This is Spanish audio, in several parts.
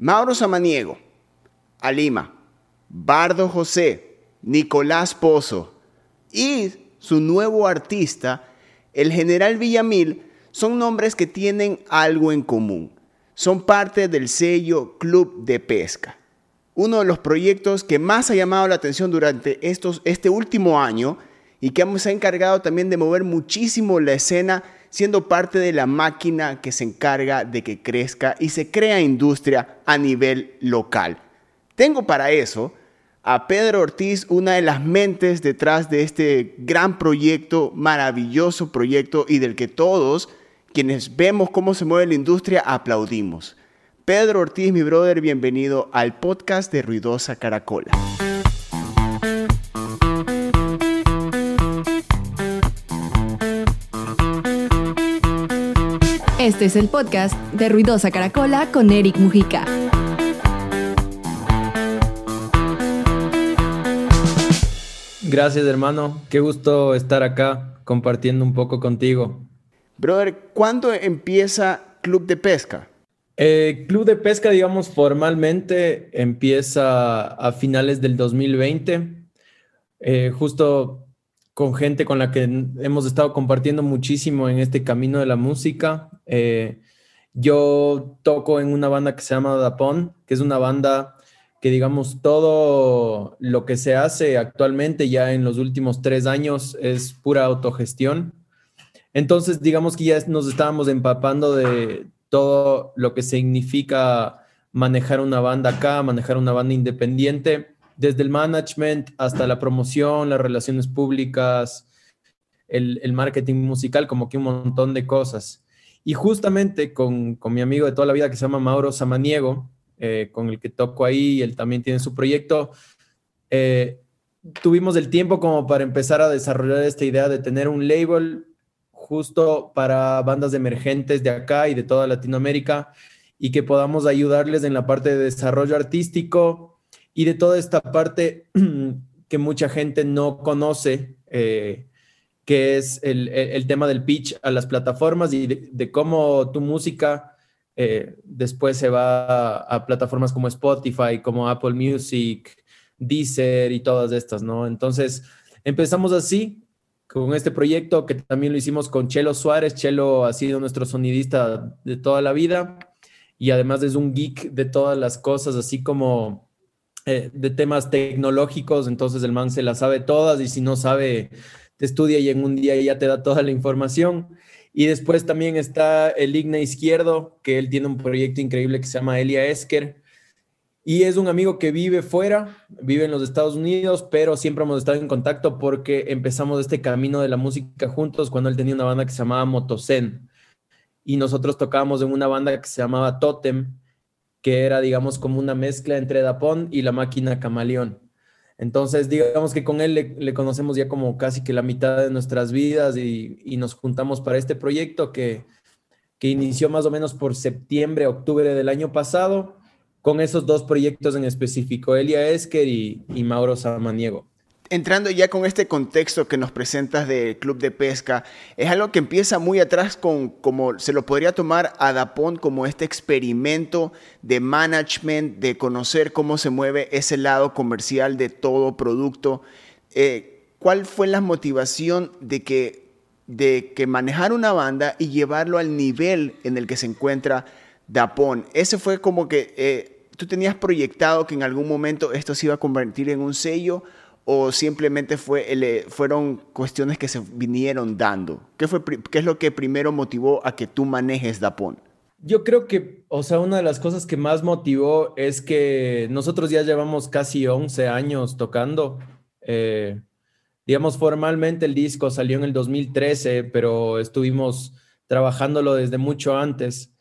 Mauro Samaniego, Alima, Bardo José, Nicolás Pozo y su nuevo artista, el general Villamil, son nombres que tienen algo en común. Son parte del sello Club de Pesca. Uno de los proyectos que más ha llamado la atención durante estos, este último año y que se ha encargado también de mover muchísimo la escena, siendo parte de la máquina que se encarga de que crezca y se crea industria a nivel local. Tengo para eso a Pedro Ortiz, una de las mentes detrás de este gran proyecto, maravilloso proyecto y del que todos quienes vemos cómo se mueve la industria aplaudimos. Pedro Ortiz, mi brother, bienvenido al podcast de Ruidosa Caracola. Este es el podcast de Ruidosa Caracola con Eric Mujica. Gracias, hermano. Qué gusto estar acá compartiendo un poco contigo. Brother, ¿cuándo empieza Club de Pesca? Eh, Club de Pesca, digamos, formalmente empieza a finales del 2020, eh, justo con gente con la que hemos estado compartiendo muchísimo en este camino de la música. Eh, yo toco en una banda que se llama Dapón, que es una banda que digamos todo lo que se hace actualmente ya en los últimos tres años es pura autogestión. Entonces digamos que ya nos estábamos empapando de todo lo que significa manejar una banda acá, manejar una banda independiente, desde el management hasta la promoción, las relaciones públicas, el, marketing musical, como que un montón de cosas. Y justamente con, con mi amigo de toda la vida que se llama Mauro Samaniego, eh, con el que toco ahí, él también tiene su proyecto. Eh, tuvimos el tiempo como para empezar a desarrollar esta idea de tener un label justo para bandas emergentes de acá y de toda Latinoamérica y que podamos ayudarles en la parte de desarrollo artístico y de toda esta parte que mucha gente no conoce, eh, que es el, tema del pitch a las plataformas y de cómo tu música eh, después se va a, plataformas como Spotify, como Apple Music, Deezer y todas estas, ¿no? Entonces, empezamos así con este proyecto que también lo hicimos con Chelo Suárez. Chelo ha sido nuestro sonidista de toda la vida y además es un geek de todas las cosas, así como eh, de temas tecnológicos. Entonces, el man se las sabe todas y si no sabe, te estudia y en un día ya te da toda la información. Y después también está el Igna Izquierdo, que él tiene un proyecto increíble que se llama Elia Esker. Y es un amigo que vive fuera, vive en los Estados Unidos, pero siempre hemos estado en contacto porque empezamos este camino de la música juntos cuando él tenía una banda que se llamaba Motosen. Y nosotros tocábamos en una banda que se llamaba Totem, que era, digamos, como una mezcla entre Dapón y la máquina Camaleón. Entonces, digamos que con él le, conocemos ya como casi que la mitad de nuestras vidas y, nos juntamos para este proyecto que, que, inició más o menos por septiembre, octubre del año pasado, con esos dos proyectos en específico, Elia Esker y, y Mauro Samaniego entrando ya con este contexto que nos presentas del club de pesca, es algo que empieza muy atrás con, como se lo podría tomar a Dapón como este experimento de management, de conocer cómo se mueve ese lado comercial de todo producto. Eh, ¿Cuál fue la motivación de que, de que manejar una banda y llevarlo al nivel en el que se encuentra Dapón? Ese fue como que eh, tú tenías proyectado que en algún momento esto se iba a convertir en un sello o simplemente fue, eh, fueron cuestiones que se vinieron dando? ¿Qué, fue, ¿Qué es lo que primero motivó a que tú manejes Dapón? Yo creo que, o sea, una de las cosas que más motivó es que nosotros ya llevamos casi 11 años tocando. Eh, digamos, formalmente el disco salió en el 2013, pero estuvimos trabajándolo desde mucho antes.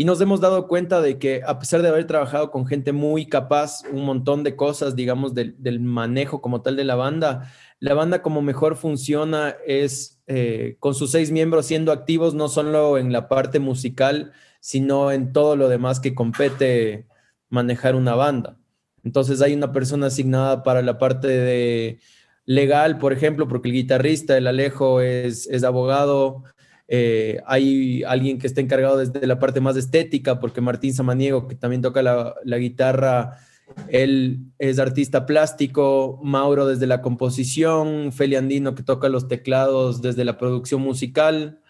Y nos hemos dado cuenta de que a pesar de haber trabajado con gente muy capaz, un montón de cosas, digamos, del, manejo como tal de la banda, la banda como mejor funciona es eh, con sus seis miembros siendo activos no solo en la parte musical, sino en todo lo demás que compete manejar una banda. Entonces hay una persona asignada para la parte de legal, por ejemplo, porque el guitarrista, el Alejo, es, es abogado, Eh, hay alguien que está encargado desde la parte más estética, porque Martín Samaniego, que también toca la, guitarra, él es artista plástico, Mauro desde la composición, Feli Andino que toca los teclados desde la producción musical,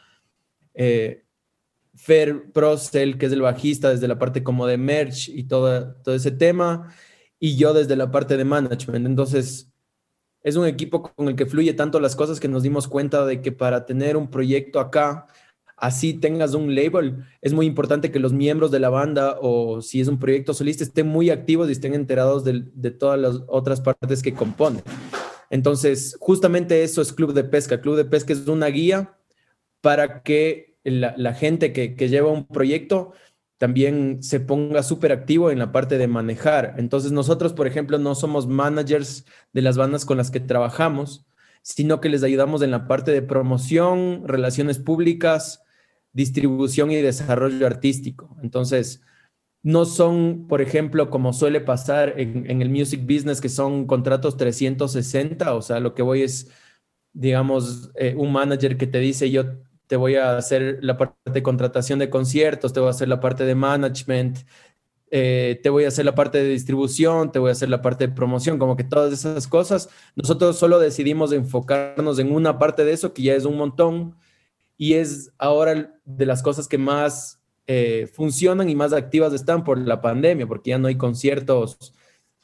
eh, Fer Procel, que es el bajista desde la parte como de merch y todo, todo ese tema, y yo desde la parte de management. Entonces, es un equipo con el que fluye tanto las cosas que nos dimos cuenta de que para tener un proyecto acá, así tengas un label, es muy importante que los miembros de la banda o si es un proyecto solista estén muy activos y estén enterados de, todas las otras partes que componen. Entonces, justamente eso es Club de Pesca. Club de Pesca es una guía para que la, gente que, lleva un proyecto también se ponga súper activo en la parte de manejar. Entonces nosotros, por ejemplo, no somos managers de las bandas con las que trabajamos, sino que les ayudamos en la parte de promoción, relaciones públicas, distribución y desarrollo artístico. Entonces, no son, por ejemplo, como suele pasar en, el music business, que son contratos 360, o sea, lo que voy es, digamos, eh, un manager que te dice, yo te voy a hacer la parte de contratación de conciertos, te voy a hacer la parte de management, eh, te voy a hacer la parte de distribución, te voy a hacer la parte de promoción, como que todas esas cosas. Nosotros solo decidimos enfocarnos en una parte de eso, que ya es un montón, y es ahora de las cosas que más eh, funcionan y más activas están por la pandemia, porque ya no hay conciertos,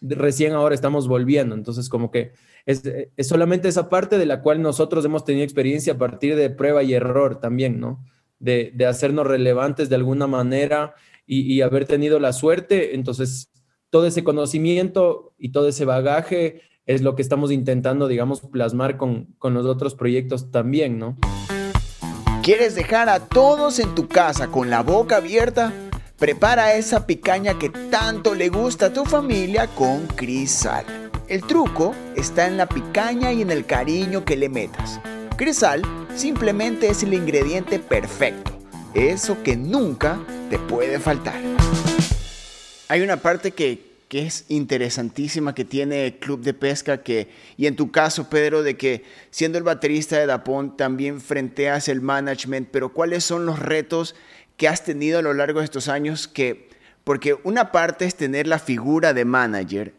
recién ahora estamos volviendo, entonces como que es, solamente esa parte de la cual nosotros hemos tenido experiencia a partir de prueba y error también, ¿no? De, hacernos relevantes de alguna manera y, haber tenido la suerte. Entonces, todo ese conocimiento y todo ese bagaje es lo que estamos intentando, digamos, plasmar con, con los otros proyectos también, ¿no? ¿Quieres dejar a todos en tu casa con la boca abierta? Prepara esa picaña que tanto le gusta a tu familia con Crisal. El truco está en la picaña y en el cariño que le metas. Crisal simplemente es el ingrediente perfecto, eso que nunca te puede faltar. Hay una parte que, es interesantísima que tiene Club de Pesca que, y en tu caso Pedro, de que siendo el baterista de Dapón también frenteas el management, pero ¿cuáles son los retos que has tenido a lo largo de estos años que porque una parte es tener la figura de manager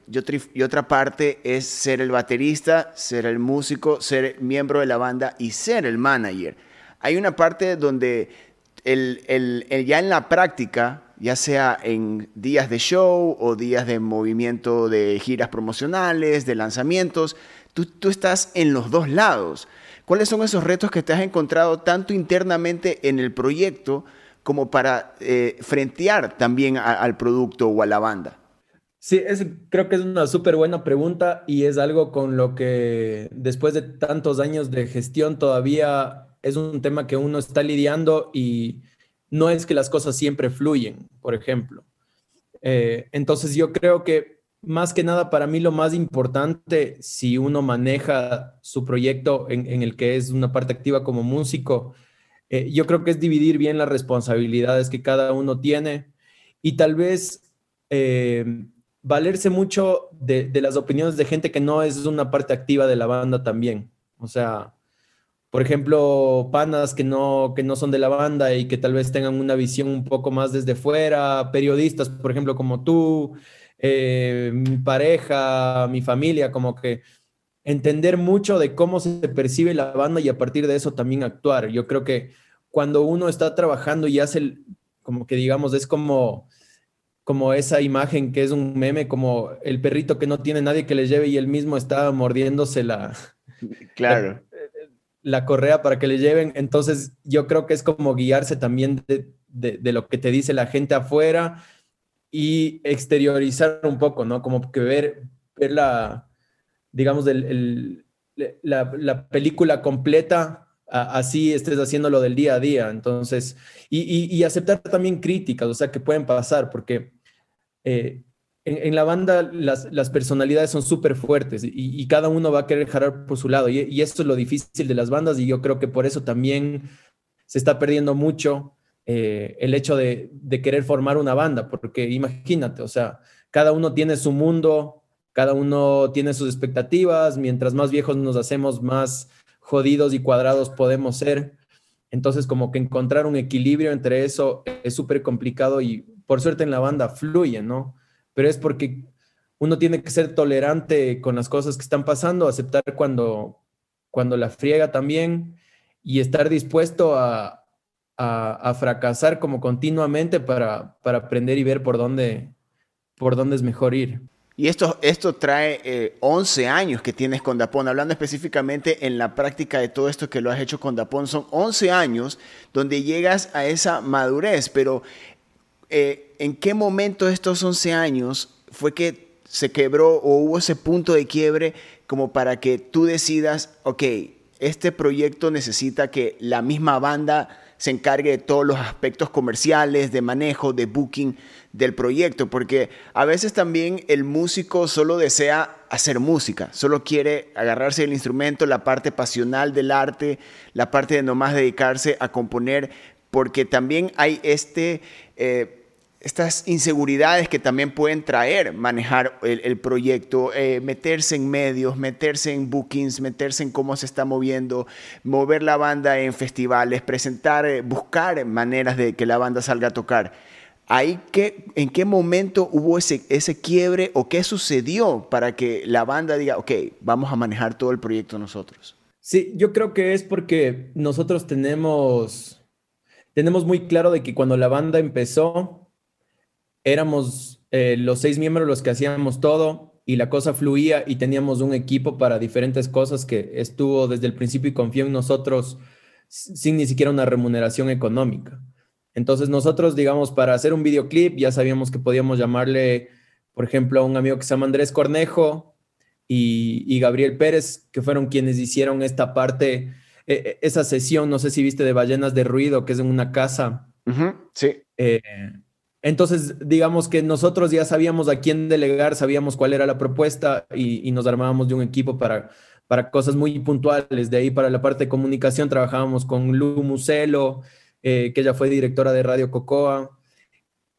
y otra, parte es ser el baterista, ser el músico, ser miembro de la banda y ser el manager. Hay una parte donde ya en la práctica, ya sea en días de show o días de movimiento de giras promocionales, de lanzamientos, tú, tú estás en los dos lados. ¿Cuáles son esos retos que te has encontrado tanto internamente en el proyecto como para eh, frentear también al producto o a la banda? Sí, creo que es una súper buena pregunta y es algo con lo que después de tantos años de gestión todavía es un tema que uno está lidiando y no es que las cosas siempre fluyen, por ejemplo. Eh, entonces yo creo que más que nada para mí lo más importante si uno maneja su proyecto en el que es una parte activa como músico, eh, yo creo que es dividir bien las responsabilidades que cada uno tiene y tal vez eh, valerse mucho de, las opiniones de gente que no es una parte activa de la banda también. O sea, por ejemplo, panas que no, que no son de la banda y que tal vez tengan una visión un poco más desde fuera, periodistas, por ejemplo, como tú, eh, mi pareja, mi familia, como que entender mucho de cómo se percibe la banda y a partir de eso también actuar. Yo creo que cuando uno está trabajando y hace, el, como que digamos, es como, como esa imagen que es un meme, como el perrito que no tiene nadie que le lleve y él mismo está mordiéndose la, claro. la, correa para que le lleven. Entonces yo creo que es como guiarse también de, de lo que te dice la gente afuera y exteriorizar un poco, ¿no? Como que ver, ver la, digamos, la, película completa, así estés haciendo lo del día a día. Entonces, y, aceptar también críticas, o sea, que pueden pasar, porque eh, en, la banda las, personalidades son súper fuertes y, cada uno va a querer jalar por su lado. Y, y esto es lo difícil de las bandas y yo creo que por eso también se está perdiendo mucho eh, el hecho de, querer formar una banda, porque imagínate, o sea, cada uno tiene su mundo, cada uno tiene sus expectativas, mientras más viejos nos hacemos, más jodidos y cuadrados podemos ser. Entonces, como que encontrar un equilibrio entre eso es súper complicado y por suerte en la banda fluye, ¿no? Pero es porque uno tiene que ser tolerante con las cosas que están pasando, aceptar cuando, cuando la friega también y estar dispuesto a, a, fracasar como continuamente para, para, aprender y ver por dónde, por dónde es mejor ir. Y esto, esto trae 11 eh, años que tienes con Dapón, hablando específicamente en la práctica de todo esto que lo has hecho con Dapón, son 11 años donde llegas a esa madurez, pero eh, ¿en qué momento estos 11 años fue que se quebró o hubo ese punto de quiebre como para que tú decidas, ok, este proyecto necesita que la misma banda se encargue de todos los aspectos comerciales, de manejo, de booking del proyecto, porque a veces también el músico solo desea hacer música, solo quiere agarrarse del instrumento, la parte pasional del arte, la parte de nomás dedicarse a componer, porque también hay este... Eh, estas inseguridades que también pueden traer manejar el, proyecto, eh, meterse en medios, meterse en bookings, meterse en cómo se está moviendo, mover la banda en festivales, presentar, eh, buscar maneras de que la banda salga a tocar. ¿Hay que, ¿En qué momento hubo ese, ese quiebre o qué sucedió para que la banda diga, ok, vamos a manejar todo el proyecto nosotros? Sí, yo creo que es porque nosotros tenemos, tenemos muy claro de que cuando la banda empezó, éramos eh, los seis miembros los que hacíamos todo y la cosa fluía y teníamos un equipo para diferentes cosas que estuvo desde el principio y confió en nosotros sin ni siquiera una remuneración económica. Entonces nosotros, digamos, para hacer un videoclip ya sabíamos que podíamos llamarle, por ejemplo, a un amigo que se llama Andrés Cornejo y, Gabriel Pérez, que fueron quienes hicieron esta parte, e, e, esa sesión, no sé si viste, de Ballenas de Ruido, que es en una casa. sí. Eh, entonces, digamos que nosotros ya sabíamos a quién delegar, sabíamos cuál era la propuesta y, nos armábamos de un equipo para, para cosas muy puntuales. De ahí para la parte de comunicación trabajábamos con Lu Muselo, eh, que ella fue directora de Radio Cocoa,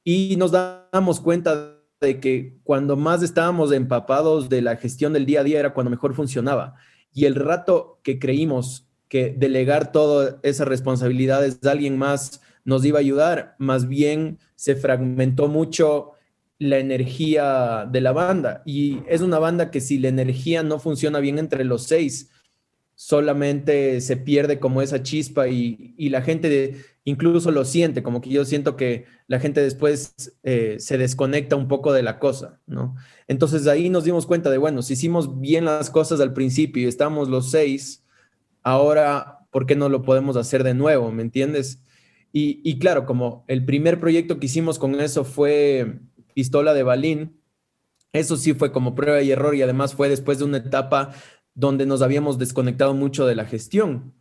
y nos damos cuenta de que cuando más estábamos empapados de la gestión del día a día era cuando mejor funcionaba. Y el rato que creímos que delegar todas esas responsabilidades a alguien más nos iba a ayudar, más bien se fragmentó mucho la energía de la banda. Y es una banda que si la energía no funciona bien entre los seis, solamente se pierde como esa chispa y, la gente incluso lo siente, como que yo siento que la gente después eh, se desconecta un poco de la cosa, ¿no? Entonces ahí nos dimos cuenta de, bueno, si hicimos bien las cosas al principio y estamos los seis, ahora, ¿por qué no lo podemos hacer de nuevo? ¿Me entiendes? Y, claro, como el primer proyecto que hicimos con eso fue Pistola de Balín, eso sí fue como prueba y error y además fue después de una etapa donde nos habíamos desconectado mucho de la gestión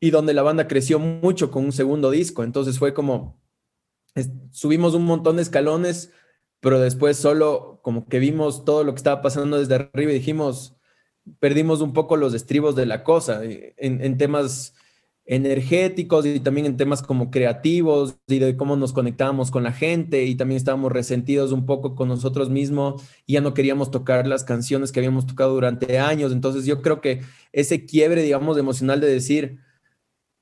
y donde la banda creció mucho con un segundo disco. Entonces fue como, subimos un montón de escalones, pero después solo como que vimos todo lo que estaba pasando desde arriba y dijimos, perdimos un poco los estribos de la cosa en, en temas energéticos y también en temas como creativos y de cómo nos conectábamos con la gente y también estábamos resentidos un poco con nosotros mismos y ya no queríamos tocar las canciones que habíamos tocado durante años. Entonces yo creo que ese quiebre, digamos, emocional de decir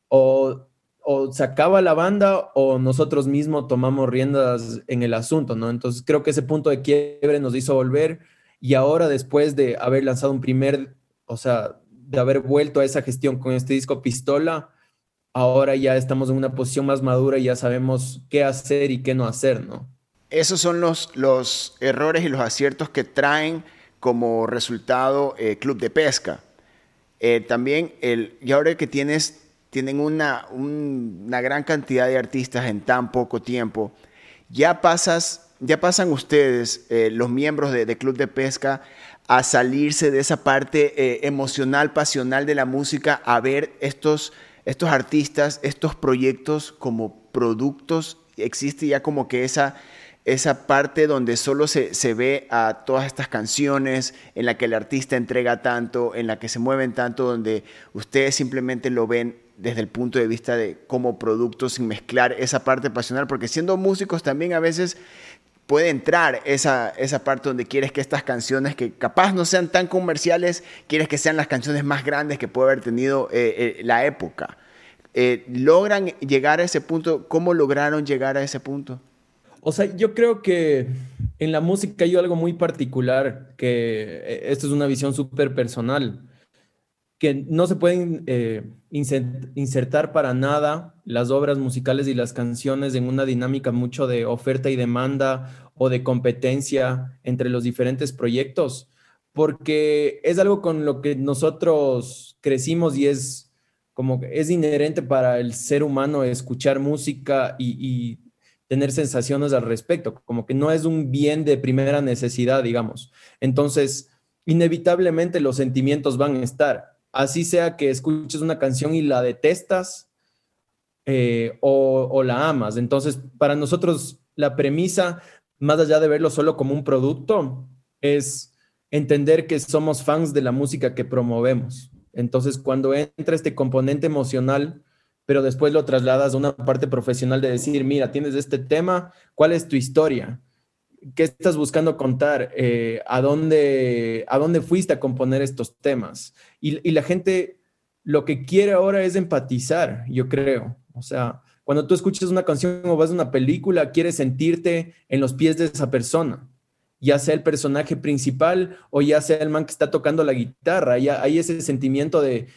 o, o se acaba la banda o nosotros mismos tomamos riendas en el asunto, ¿no? Entonces creo que ese punto de quiebre nos hizo volver y ahora después de haber lanzado un primer, o sea, de haber vuelto a esa gestión con este disco Pistola, ahora ya estamos en una posición más madura y ya sabemos qué hacer y qué no hacer, ¿no? Esos son los, los errores y los aciertos que traen como resultado eh, Club de Pesca. Eh, también, el, y ahora que tienes, tienen una, una gran cantidad de artistas en tan poco tiempo, ya pasas ya pasan ustedes, eh, los miembros de, Club de Pesca, a salirse de esa parte emocional, pasional de la música, a ver estos, estos artistas, estos proyectos como productos. Existe ya como que esa, esa parte donde solo se, se, ve a todas estas canciones, en la que el artista entrega tanto, en la que se mueven tanto, donde ustedes simplemente lo ven desde el punto de vista de como producto sin mezclar esa parte pasional, porque siendo músicos también a veces puede entrar esa, esa parte donde quieres que estas canciones, que capaz no sean tan comerciales, quieres que sean las canciones más grandes que puede haber tenido eh, eh, la época. Eh, logran llegar a ese punto. ¿Cómo lograron llegar a ese punto? O sea, yo creo que en la música hay algo muy particular, que eh, esto es una visión súper personal, que no se pueden eh, insertar para nada las obras musicales y las canciones en una dinámica mucho de oferta y demanda o de competencia entre los diferentes proyectos, porque es algo con lo que nosotros crecimos y es como es inherente para el ser humano escuchar música y tener sensaciones al respecto, como que no es un bien de primera necesidad, digamos. Entonces, inevitablemente los sentimientos van a estar, así sea que escuches una canción y la detestas eh, o, la amas. Entonces, para nosotros la premisa, más allá de verlo solo como un producto, es entender que somos fans de la música que promovemos. Entonces, cuando entra este componente emocional, pero después lo trasladas a una parte profesional de decir, mira, tienes este tema, ¿cuál es tu historia? ¿Qué estás buscando contar? Eh, ¿a, dónde, ¿A dónde fuiste a componer estos temas? Y, y la gente lo que quiere ahora es empatizar, yo creo. O sea, cuando tú escuchas una canción o vas a una película, quieres sentirte en los pies de esa persona, ya sea el personaje principal o ya sea el man que está tocando la guitarra. Ya hay ese sentimiento de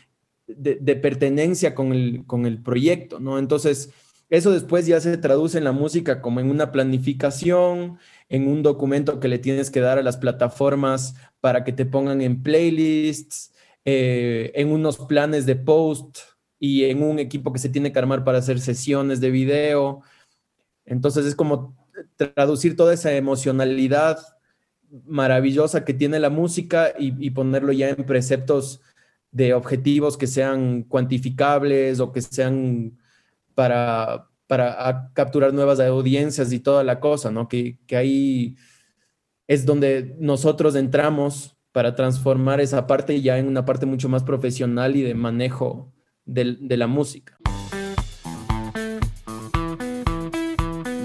de, pertenencia con el, con el proyecto, ¿no? Entonces, eso después ya se traduce en la música como en una planificación, en un documento que le tienes que dar a las plataformas para que te pongan en playlists, eh, en unos planes de post y en un equipo que se tiene que armar para hacer sesiones de video. Entonces es como traducir toda esa emocionalidad maravillosa que tiene la música y, ponerlo ya en preceptos de objetivos que sean cuantificables o que sean para, para capturar nuevas audiencias y toda la cosa, ¿no? Que, ahí es donde nosotros entramos para transformar esa parte ya en una parte mucho más profesional y de manejo de, de la música.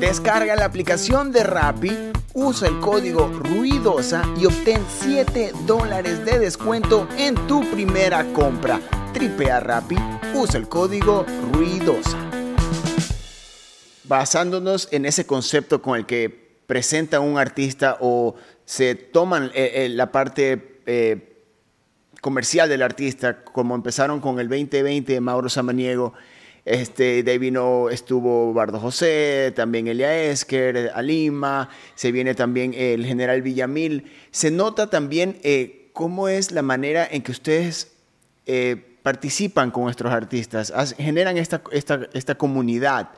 Descarga la aplicación de Rappi usa el código Ruidosa y obtén 7 dólares de descuento en tu primera compra. Tripea Rappi, usa el código Ruidosa. Basándonos en ese concepto con el que presenta un artista o se toman eh, eh, la parte eh, comercial del artista, como empezaron con el 2020 de Mauro Samaniego, este, de ahí vino, estuvo Bardo José, también Elia Esker, Alima, se viene también el general Villamil. Se nota también eh, cómo es la manera en que ustedes eh, participan con nuestros artistas, generan esta, esta, esta comunidad.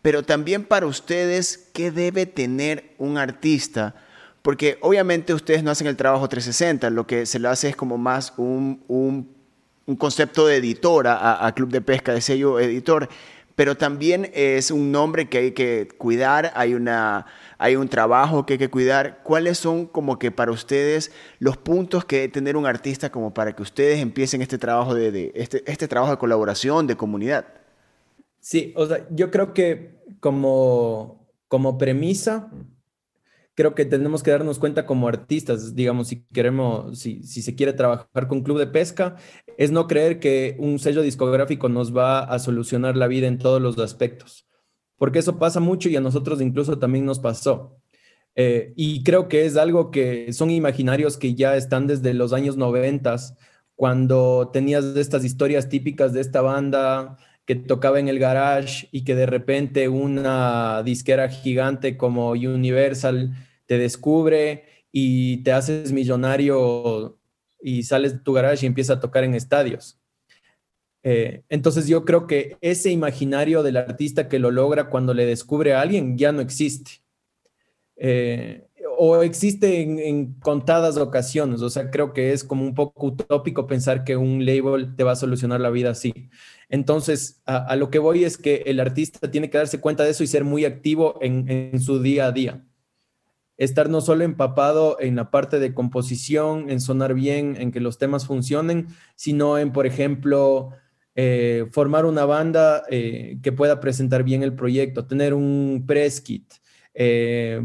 Pero también para ustedes, ¿qué debe tener un artista? Porque obviamente ustedes no hacen el trabajo 360, lo que se le hace es como más un, un un concepto de editora a, Club de Pesca, de sello editor, pero también es un nombre que hay que cuidar, hay, una, hay un trabajo que hay que cuidar. ¿Cuáles son como que para ustedes los puntos que debe tener un artista como para que ustedes empiecen este trabajo de, este, este trabajo de colaboración, de comunidad? Sí, o sea, yo creo que como, como premisa, creo que tenemos que darnos cuenta como artistas, digamos, si queremos, si, si, se quiere trabajar con club de pesca, es no creer que un sello discográfico nos va a solucionar la vida en todos los aspectos, porque eso pasa mucho y a nosotros incluso también nos pasó. Eh, y creo que es algo que son imaginarios que ya están desde los años noventas, cuando tenías estas historias típicas de esta banda que tocaba en el garage y que de repente una disquera gigante como Universal te descubre y te haces millonario y sales de tu garage y empiezas a tocar en estadios. Eh, entonces yo creo que ese imaginario del artista que lo logra cuando le descubre a alguien ya no existe. Eh, o existe en, contadas ocasiones. O sea, creo que es como un poco utópico pensar que un label te va a solucionar la vida así. Entonces, a, lo que voy es que el artista tiene que darse cuenta de eso y ser muy activo en, su día a día. Estar no solo empapado en la parte de composición, en sonar bien, en que los temas funcionen, sino en, por ejemplo, eh, formar una banda eh, que pueda presentar bien el proyecto, tener un press kit, eh,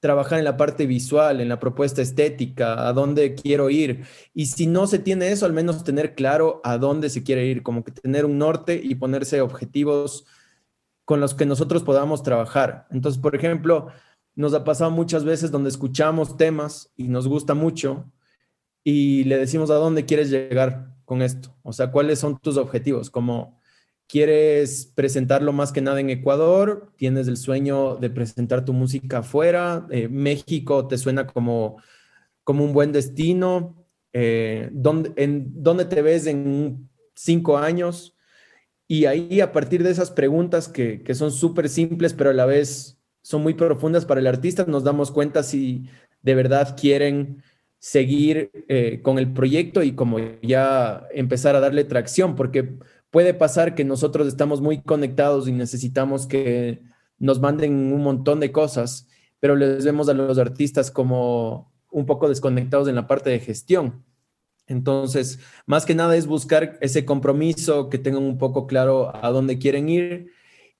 trabajar en la parte visual, en la propuesta estética, a dónde quiero ir. Y si no se tiene eso, al menos tener claro a dónde se quiere ir, como que tener un norte y ponerse objetivos con los que nosotros podamos trabajar. Entonces, por ejemplo, nos ha pasado muchas veces donde escuchamos temas y nos gusta mucho y le decimos a dónde quieres llegar con esto. O sea, cuáles son tus objetivos. Como quieres presentarlo más que nada en Ecuador, tienes el sueño de presentar tu música afuera, eh, México te suena como, como un buen destino. Eh, ¿dónde, ¿En dónde te ves en cinco años? Y ahí a partir de esas preguntas que, son súper simples, pero a la vez son muy profundas para el artista, nos damos cuenta si de verdad quieren seguir eh, con el proyecto y como ya empezar a darle tracción, porque puede pasar que nosotros estamos muy conectados y necesitamos que nos manden un montón de cosas, pero les vemos a los artistas como un poco desconectados en la parte de gestión. Entonces, más que nada es buscar ese compromiso, que tengan un poco claro a dónde quieren ir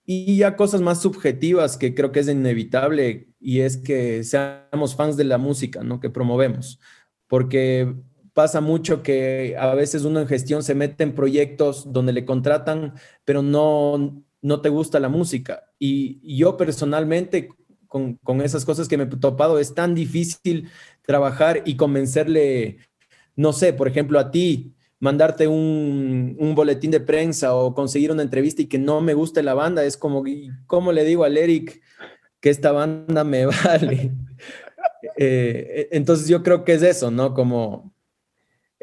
y ya cosas más subjetivas que creo que es inevitable y es que seamos fans de la música, ¿no? Que promovemos. Porque pasa mucho que a veces uno en gestión se mete en proyectos donde le contratan, pero no, no te gusta la música. Y, yo personalmente, con, con esas cosas que me he topado, es tan difícil trabajar y convencerle no sé, por ejemplo, a ti, mandarte un, boletín de prensa o conseguir una entrevista y que no me guste la banda, es como, ¿cómo le digo al Eric que esta banda me vale? Eh, entonces yo creo que es eso, ¿no? Como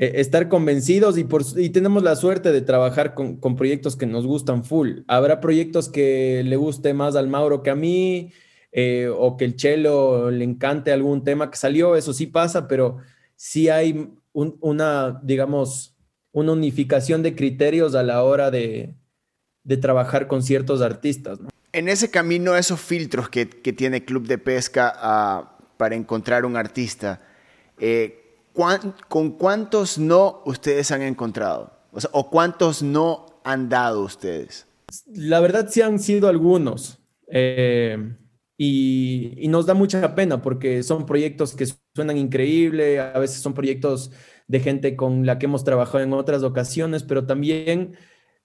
eh, estar convencidos y, tenemos la suerte de trabajar con, con, proyectos que nos gustan full. Habrá proyectos que le guste más al Mauro que a mí, eh, o que el Chelo le encante algún tema que salió, eso sí pasa, pero sí hay una, digamos, una unificación de criterios a la hora de, trabajar con ciertos artistas. En ese camino, esos filtros que, tiene Club de Pesca ah, para encontrar un artista, eh, ¿con cuántos no ustedes han encontrado? O, cuántos no han dado ustedes? La verdad sí han sido algunos. Eh, y, nos da mucha pena porque son proyectos que suenan increíble, a veces son proyectos de gente con la que hemos trabajado en otras ocasiones, pero también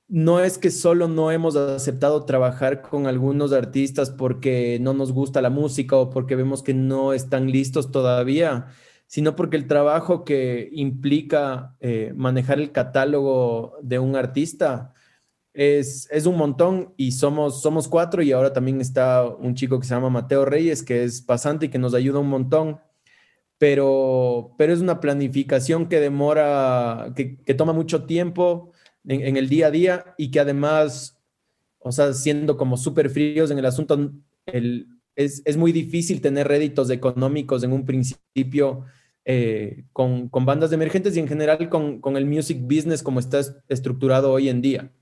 no es que solo no hemos aceptado trabajar con algunos artistas porque no nos gusta la música o porque vemos que no están listos todavía, sino porque el trabajo que implica eh, manejar el catálogo de un artista es, un montón y somos, somos cuatro y ahora también está un chico que se llama Mateo Reyes, que es pasante y que nos ayuda un montón, pero, pero es una planificación que demora, que, toma mucho tiempo en, el día a día y que además, o sea, siendo como súper fríos en el asunto, el, es, muy difícil tener réditos económicos en un principio. Eh, con, con, bandas emergentes y en general con, con el music business como está estructurado hoy en día.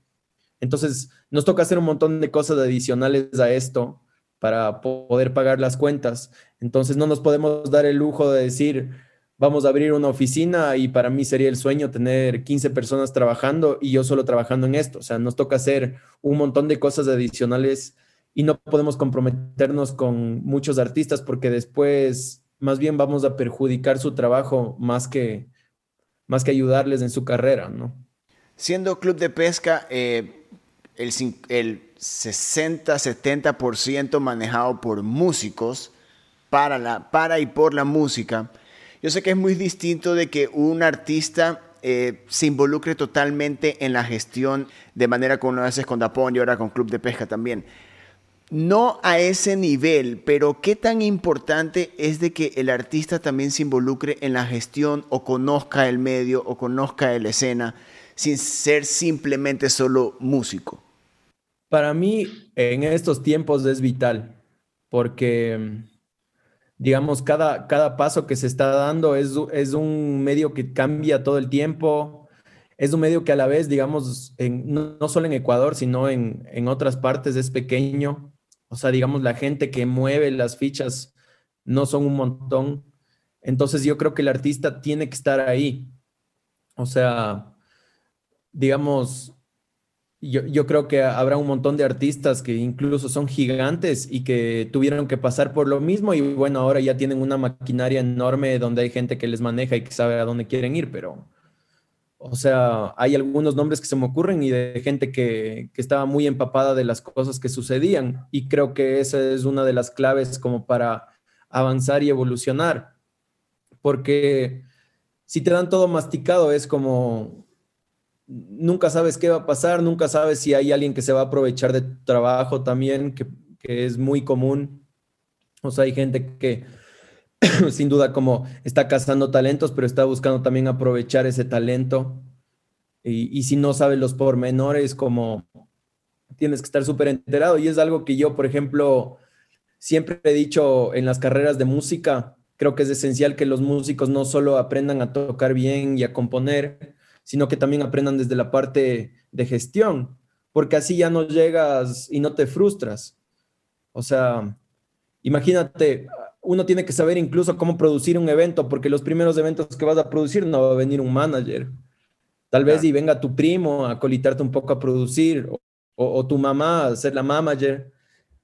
Entonces, nos toca hacer un montón de cosas adicionales a esto para poder pagar las cuentas. Entonces, no nos podemos dar el lujo de decir, vamos a abrir una oficina y para mí sería el sueño tener 15 personas trabajando y yo solo trabajando en esto. O sea, nos toca hacer un montón de cosas adicionales y no podemos comprometernos con muchos artistas porque después más bien vamos a perjudicar su trabajo más que, más que ayudarles en su carrera, ¿no? Siendo club de pesca, eh, el, el 60-70% manejado por músicos, para, la, para y por la música. Yo sé que es muy distinto de que un artista eh, se involucre totalmente en la gestión de manera como lo haces con Dapón y ahora con Club de Pesca también. No a ese nivel, pero qué tan importante es de que el artista también se involucre en la gestión o conozca el medio o conozca la escena sin ser simplemente solo músico. Para mí, en estos tiempos es vital, porque, digamos, cada, cada paso que se está dando es, es un medio que cambia todo el tiempo, es un medio que a la vez, digamos, no, solo en Ecuador, sino en, en otras partes es pequeño. O sea, digamos, la gente que mueve las fichas no son un montón. Entonces yo creo que el artista tiene que estar ahí. O sea, digamos, yo, creo que habrá un montón de artistas que incluso son gigantes y que tuvieron que pasar por lo mismo y bueno, ahora ya tienen una maquinaria enorme donde hay gente que les maneja y que sabe a dónde quieren ir, pero, o sea, hay algunos nombres que se me ocurren y de gente que, que estaba muy empapada de las cosas que sucedían y creo que esa es una de las claves como para avanzar y evolucionar, porque si te dan todo masticado es como nunca sabes qué va a pasar, nunca sabes si hay alguien que se va a aprovechar de tu trabajo también, que, es muy común. O sea, hay gente que sin duda como está cazando talentos, pero está buscando también aprovechar ese talento. Y, si no sabes los pormenores, como tienes que estar súper enterado. Y es algo que yo, por ejemplo, siempre he dicho en las carreras de música, creo que es esencial que los músicos no solo aprendan a tocar bien y a componer, sino que también aprendan desde la parte de gestión, porque así ya no llegas y no te frustras. O sea, imagínate, uno tiene que saber incluso cómo producir un evento, porque los primeros eventos que vas a producir no va a venir un manager. Tal vez y venga tu primo a colitarte un poco a producir, o, tu mamá a ser la manager,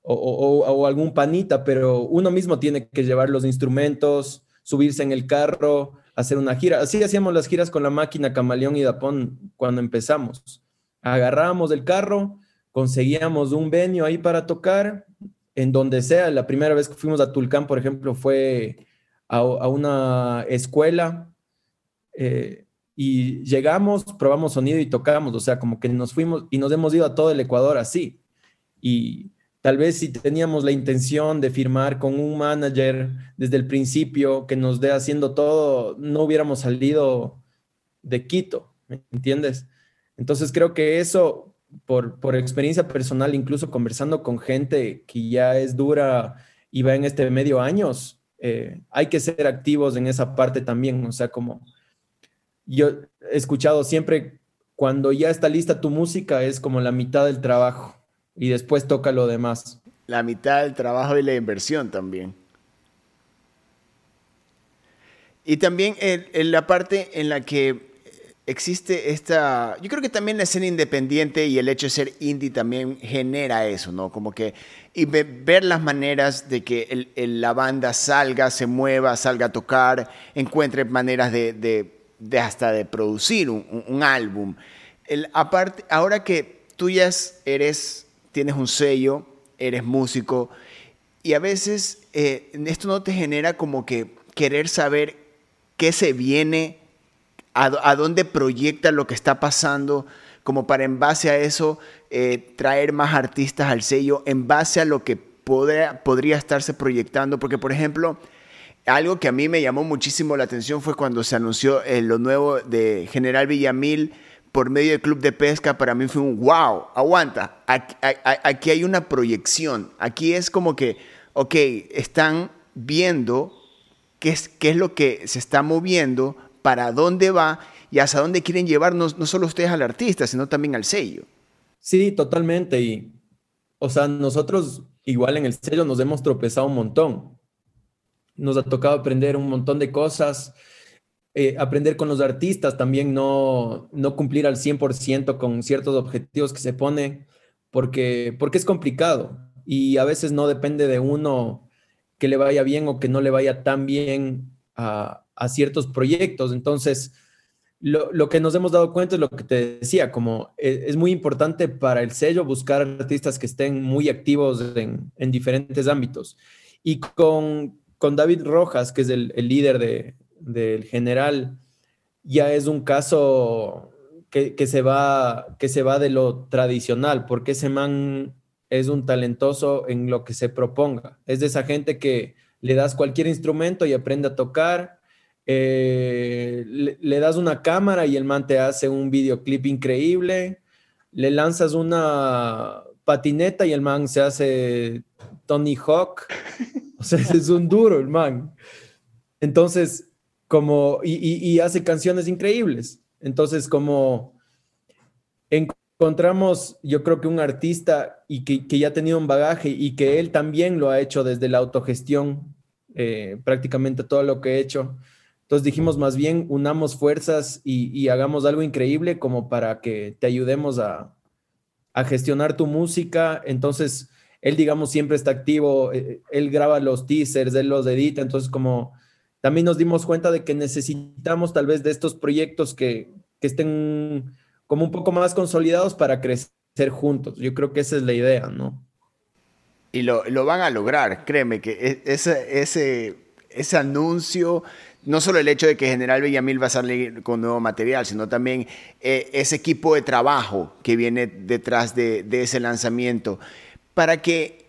o, o, algún panita, pero uno mismo tiene que llevar los instrumentos, subirse en el carro, hacer una gira. Así hacíamos las giras con la máquina Camaleón y Dapón cuando empezamos. Agarrábamos el carro, conseguíamos un venio ahí para tocar, en donde sea. La primera vez que fuimos a Tulcán, por ejemplo, fue a, una escuela eh, y llegamos, probamos sonido y tocamos. O sea, como que nos fuimos y nos hemos ido a todo el Ecuador así. Y Tal vez si teníamos la intención de firmar con un manager desde el principio que nos dé haciendo todo, no hubiéramos salido de Quito, ¿me entiendes? Entonces creo que eso, por, por experiencia personal, incluso conversando con gente que ya es dura y va en este medio años, eh, hay que ser activos en esa parte también. O sea, como yo he escuchado siempre, cuando ya está lista tu música, es como la mitad del trabajo y después toca lo demás. La mitad del trabajo y la inversión también. Y también en, la parte en la que existe esta, yo creo que también la escena independiente y el hecho de ser indie también genera eso, ¿no? Como que y ver las maneras de que la banda salga, se mueva, salga a tocar, encuentre maneras de, hasta de producir un, álbum. El, aparte, ahora que tú ya eres tienes un sello, eres músico, y a veces eh, esto no te genera como que querer saber qué se viene, a, dónde proyecta lo que está pasando, como para en base a eso eh, traer más artistas al sello, en base a lo que podría, estarse proyectando, porque por ejemplo, algo que a mí me llamó muchísimo la atención fue cuando se anunció eh, lo nuevo de General Villamil, por medio del club de pesca, para mí fue un wow, aguanta, aquí, hay una proyección, aquí es como que, ok, están viendo qué es, qué es lo que se está moviendo, para dónde va y hasta dónde quieren llevarnos, no solo ustedes al artista, sino también al sello. Sí, totalmente. Y, o sea, nosotros igual en el sello nos hemos tropezado un montón. Nos ha tocado aprender un montón de cosas eh, aprender con los artistas, también no, no cumplir al 100% con ciertos objetivos que se pone, porque, porque es complicado y a veces no depende de uno que le vaya bien o que no le vaya tan bien a, a ciertos proyectos. Entonces, lo, lo, que nos hemos dado cuenta es lo que te decía, como es, es muy importante para el sello buscar artistas que estén muy activos en, en diferentes ámbitos. Y con, con David Rojas, que es el, líder de, del general ya es un caso que, se va, que se va de lo tradicional, porque ese man es un talentoso en lo que se proponga. Es de esa gente que le das cualquier instrumento y aprende a tocar, eh, le, das una cámara y el man te hace un videoclip increíble, le lanzas una patineta y el man se hace Tony Hawk. O sea, es un duro el man. Entonces, como, y, hace canciones increíbles. Entonces, como encontramos, yo creo que un artista y que, ya ha tenido un bagaje y que él también lo ha hecho desde la autogestión, eh, prácticamente todo lo que he hecho. Entonces dijimos más bien unamos fuerzas y, hagamos algo increíble como para que te ayudemos a, gestionar tu música, entonces él, digamos, siempre está activo, eh, él graba los teasers, él los edita, entonces como también nos dimos cuenta de que necesitamos tal vez de estos proyectos que, estén como un poco más consolidados para crecer juntos. Yo creo que esa es la idea, ¿no? Y lo, van a lograr, créeme que e, ese anuncio no solo el hecho de que General Villamil va a salir con nuevo material, sino también eh, ese equipo de trabajo que viene detrás de, ese lanzamiento. Para que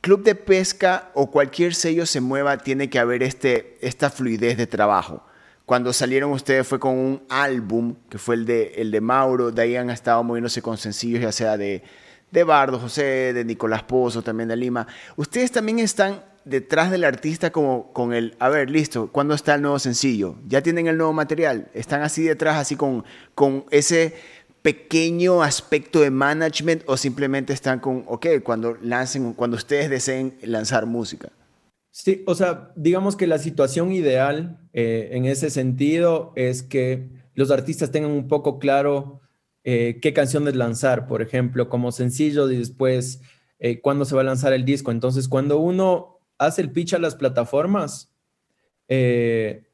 Club de Pesca o cualquier sello se mueva, tiene que haber este, esta fluidez de trabajo. Cuando salieron ustedes fue con un álbum, que fue el de, el de Mauro, de ahí han estado moviéndose con sencillos, ya sea de, de Bardo José, de Nicolás Pozo, también de Lima. Ustedes también están detrás del artista como con el, a ver, listo, ¿cuándo está el nuevo sencillo? ¿Ya tienen el nuevo material? ¿Están así detrás, así con, con ese pequeño aspecto de management o simplemente están con, ok, cuando lancen, cuando ustedes deseen lanzar música? Sí, o sea, digamos que la situación ideal eh, en ese sentido es que los artistas tengan un poco claro eh, qué canciones lanzar, por ejemplo, como sencillo y después eh, cuándo se va a lanzar el disco. Entonces, cuando uno hace el pitch a las plataformas, eh,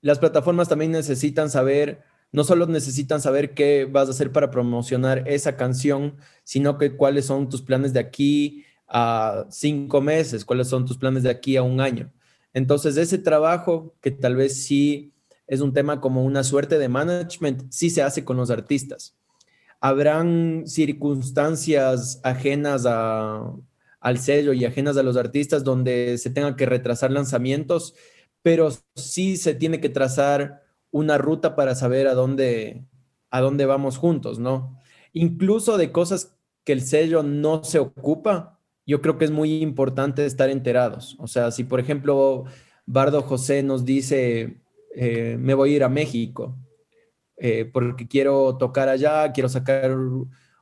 las plataformas también necesitan saber, no solo necesitan saber qué vas a hacer para promocionar esa canción, sino que cuáles son tus planes de aquí a cinco meses, cuáles son tus planes de aquí a un año. Entonces, ese trabajo, que tal vez sí es un tema como una suerte de management, sí se hace con los artistas. Habrán circunstancias ajenas a, al sello y ajenas a los artistas donde se tenga que retrasar lanzamientos, pero sí se tiene que trazar una ruta para saber a dónde, a dónde vamos juntos, ¿no? Incluso de cosas que el sello no se ocupa, yo creo que es muy importante estar enterados. O sea, si por ejemplo Bardo José nos dice, eh, me voy a ir a México, eh, porque quiero tocar allá, quiero sacar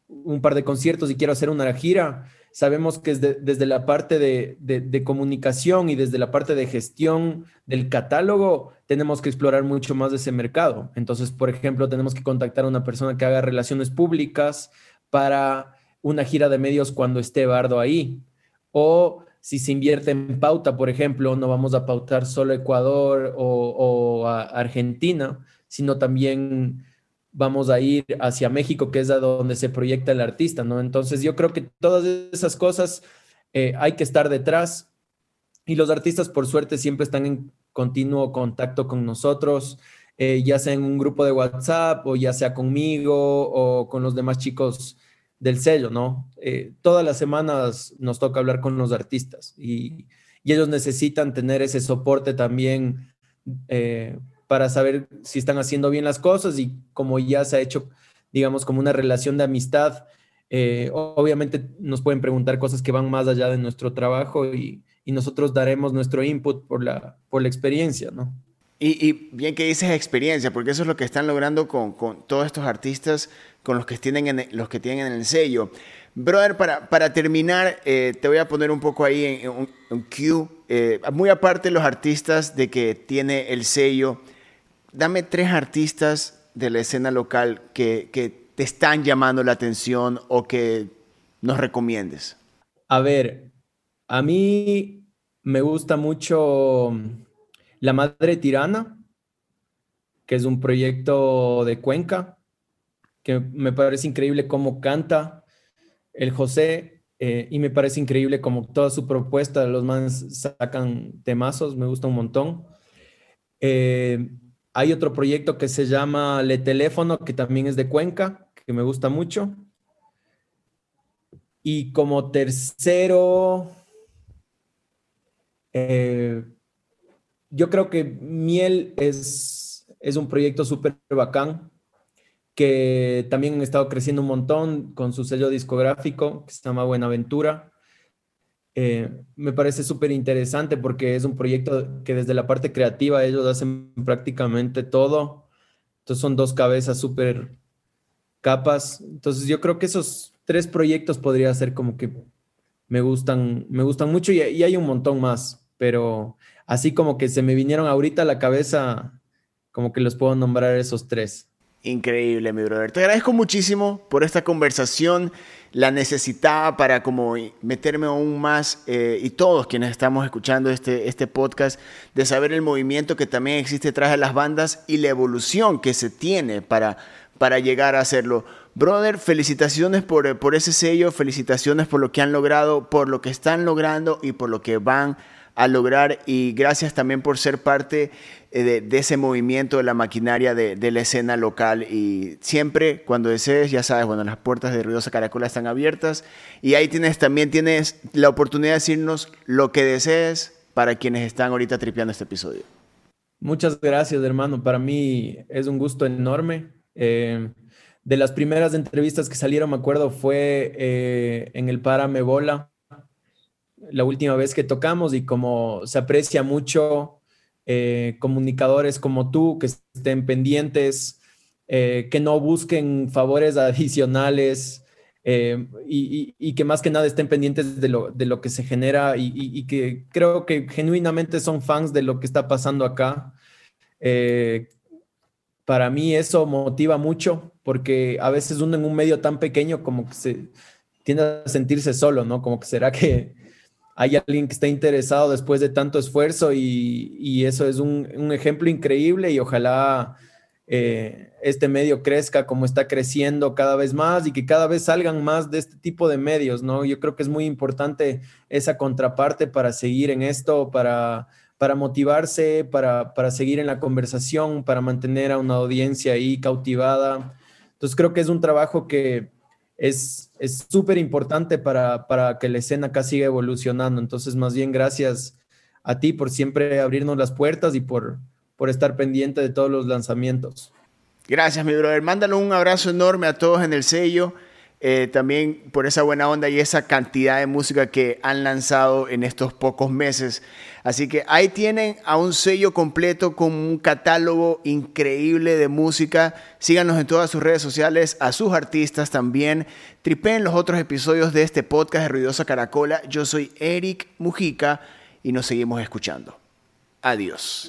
un par de conciertos y quiero hacer una gira, sabemos que desde la parte de, comunicación y desde la parte de gestión del catálogo tenemos que explorar mucho más de ese mercado. Entonces, por ejemplo, tenemos que contactar a una persona que haga relaciones públicas para una gira de medios cuando esté Bardo ahí. O si se invierte en pauta, por ejemplo, no vamos a pautar solo Ecuador o, o Argentina, sino también vamos a ir hacia México, que es a donde se proyecta el artista, ¿no? Entonces yo creo que todas esas cosas eh, hay que estar detrás y los artistas por suerte siempre están en continuo contacto con nosotros, eh, ya sea en un grupo de WhatsApp o ya sea conmigo o con los demás chicos del sello, ¿no? Eh, todas las semanas nos toca hablar con los artistas y, y ellos necesitan tener ese soporte también para saber si están haciendo bien las cosas y como ya se ha hecho, digamos, como una relación de amistad, eh, obviamente nos pueden preguntar cosas que van más allá de nuestro trabajo y, nosotros daremos nuestro input por la, por la experiencia, ¿no? Y, bien que dices experiencia, porque eso es lo que están logrando con, todos estos artistas, con los que tienen en, los que tienen en el sello. Brother, para, para terminar, eh, te voy a poner un poco ahí en, cue. Eh, muy aparte los artistas de que tiene el sello, dame tres artistas de la escena local que, te están llamando la atención o que nos recomiendes. A ver, a mí me gusta mucho La Madre Tirana, que es un proyecto de Cuenca, que me parece increíble cómo canta el José eh, y me parece increíble como toda su propuesta, los más sacan temazos, me gusta un montón. Eh, hay otro proyecto que se llama Le Teléfono, que también es de Cuenca, que me gusta mucho. Y como tercero, eh, yo creo que Miel es, es un proyecto súper bacán, que también ha estado creciendo un montón con su sello discográfico, que se llama Buenaventura. Eh, me parece súper interesante porque es un proyecto que desde la parte creativa ellos hacen prácticamente todo. Entonces son dos cabezas súper capas. Entonces yo creo que esos tres proyectos podría ser como que me gustan, me gustan mucho y, y hay un montón más, pero así como que se me vinieron ahorita a la cabeza, como que los puedo nombrar esos tres. Increíble, mi brother. Te agradezco muchísimo por esta conversación. La necesitaba para como meterme aún más eh, y todos quienes estamos escuchando este, este podcast de saber el movimiento que también existe detrás de las bandas y la evolución que se tiene para, para llegar a hacerlo. Brother, felicitaciones por, por ese sello, felicitaciones por lo que han logrado, por lo que están logrando y por lo que van a lograr y gracias también por ser parte eh, de, ese movimiento de la maquinaria de, la escena local y siempre cuando desees, ya sabes, bueno, las puertas de Ruidosa Caracola están abiertas y ahí tienes también tienes la oportunidad de decirnos lo que desees para quienes están ahorita tripeando este episodio. Muchas gracias, hermano. Para mí es un gusto enorme. Eh, de las primeras entrevistas que salieron, me acuerdo, fue eh, en el Parame Bola, la última vez que tocamos y como se aprecia mucho eh, comunicadores como tú que estén pendientes, eh, que no busquen favores adicionales eh, y, que más que nada estén pendientes de lo, de lo que se genera y, que creo que genuinamente son fans de lo que está pasando acá. para mí eso motiva mucho porque a veces uno en un medio tan pequeño como que se tiende a sentirse solo, ¿no? Como que será que hay alguien que está interesado después de tanto esfuerzo y, eso es un, ejemplo increíble y ojalá eh, este medio crezca como está creciendo cada vez más y que cada vez salgan más de este tipo de medios, ¿no? Yo creo que es muy importante esa contraparte para seguir en esto, para, para motivarse, para, para seguir en la conversación, para mantener a una audiencia ahí cautivada. Entonces creo que es un trabajo que es súper importante para, para, que la escena acá siga evolucionando. Entonces, más bien gracias a ti por siempre abrirnos las puertas y por, por estar pendiente de todos los lanzamientos. Gracias, mi brother. Mándale un abrazo enorme a todos en el sello. Eh, también por esa buena onda y esa cantidad de música que han lanzado en estos pocos meses. Así que ahí tienen a un sello completo con un catálogo increíble de música. Síganos en todas sus redes sociales, a sus artistas también. Tripeen los otros episodios de este podcast de Ruidosa Caracola. Yo soy Eric Mujica y nos seguimos escuchando. Adiós.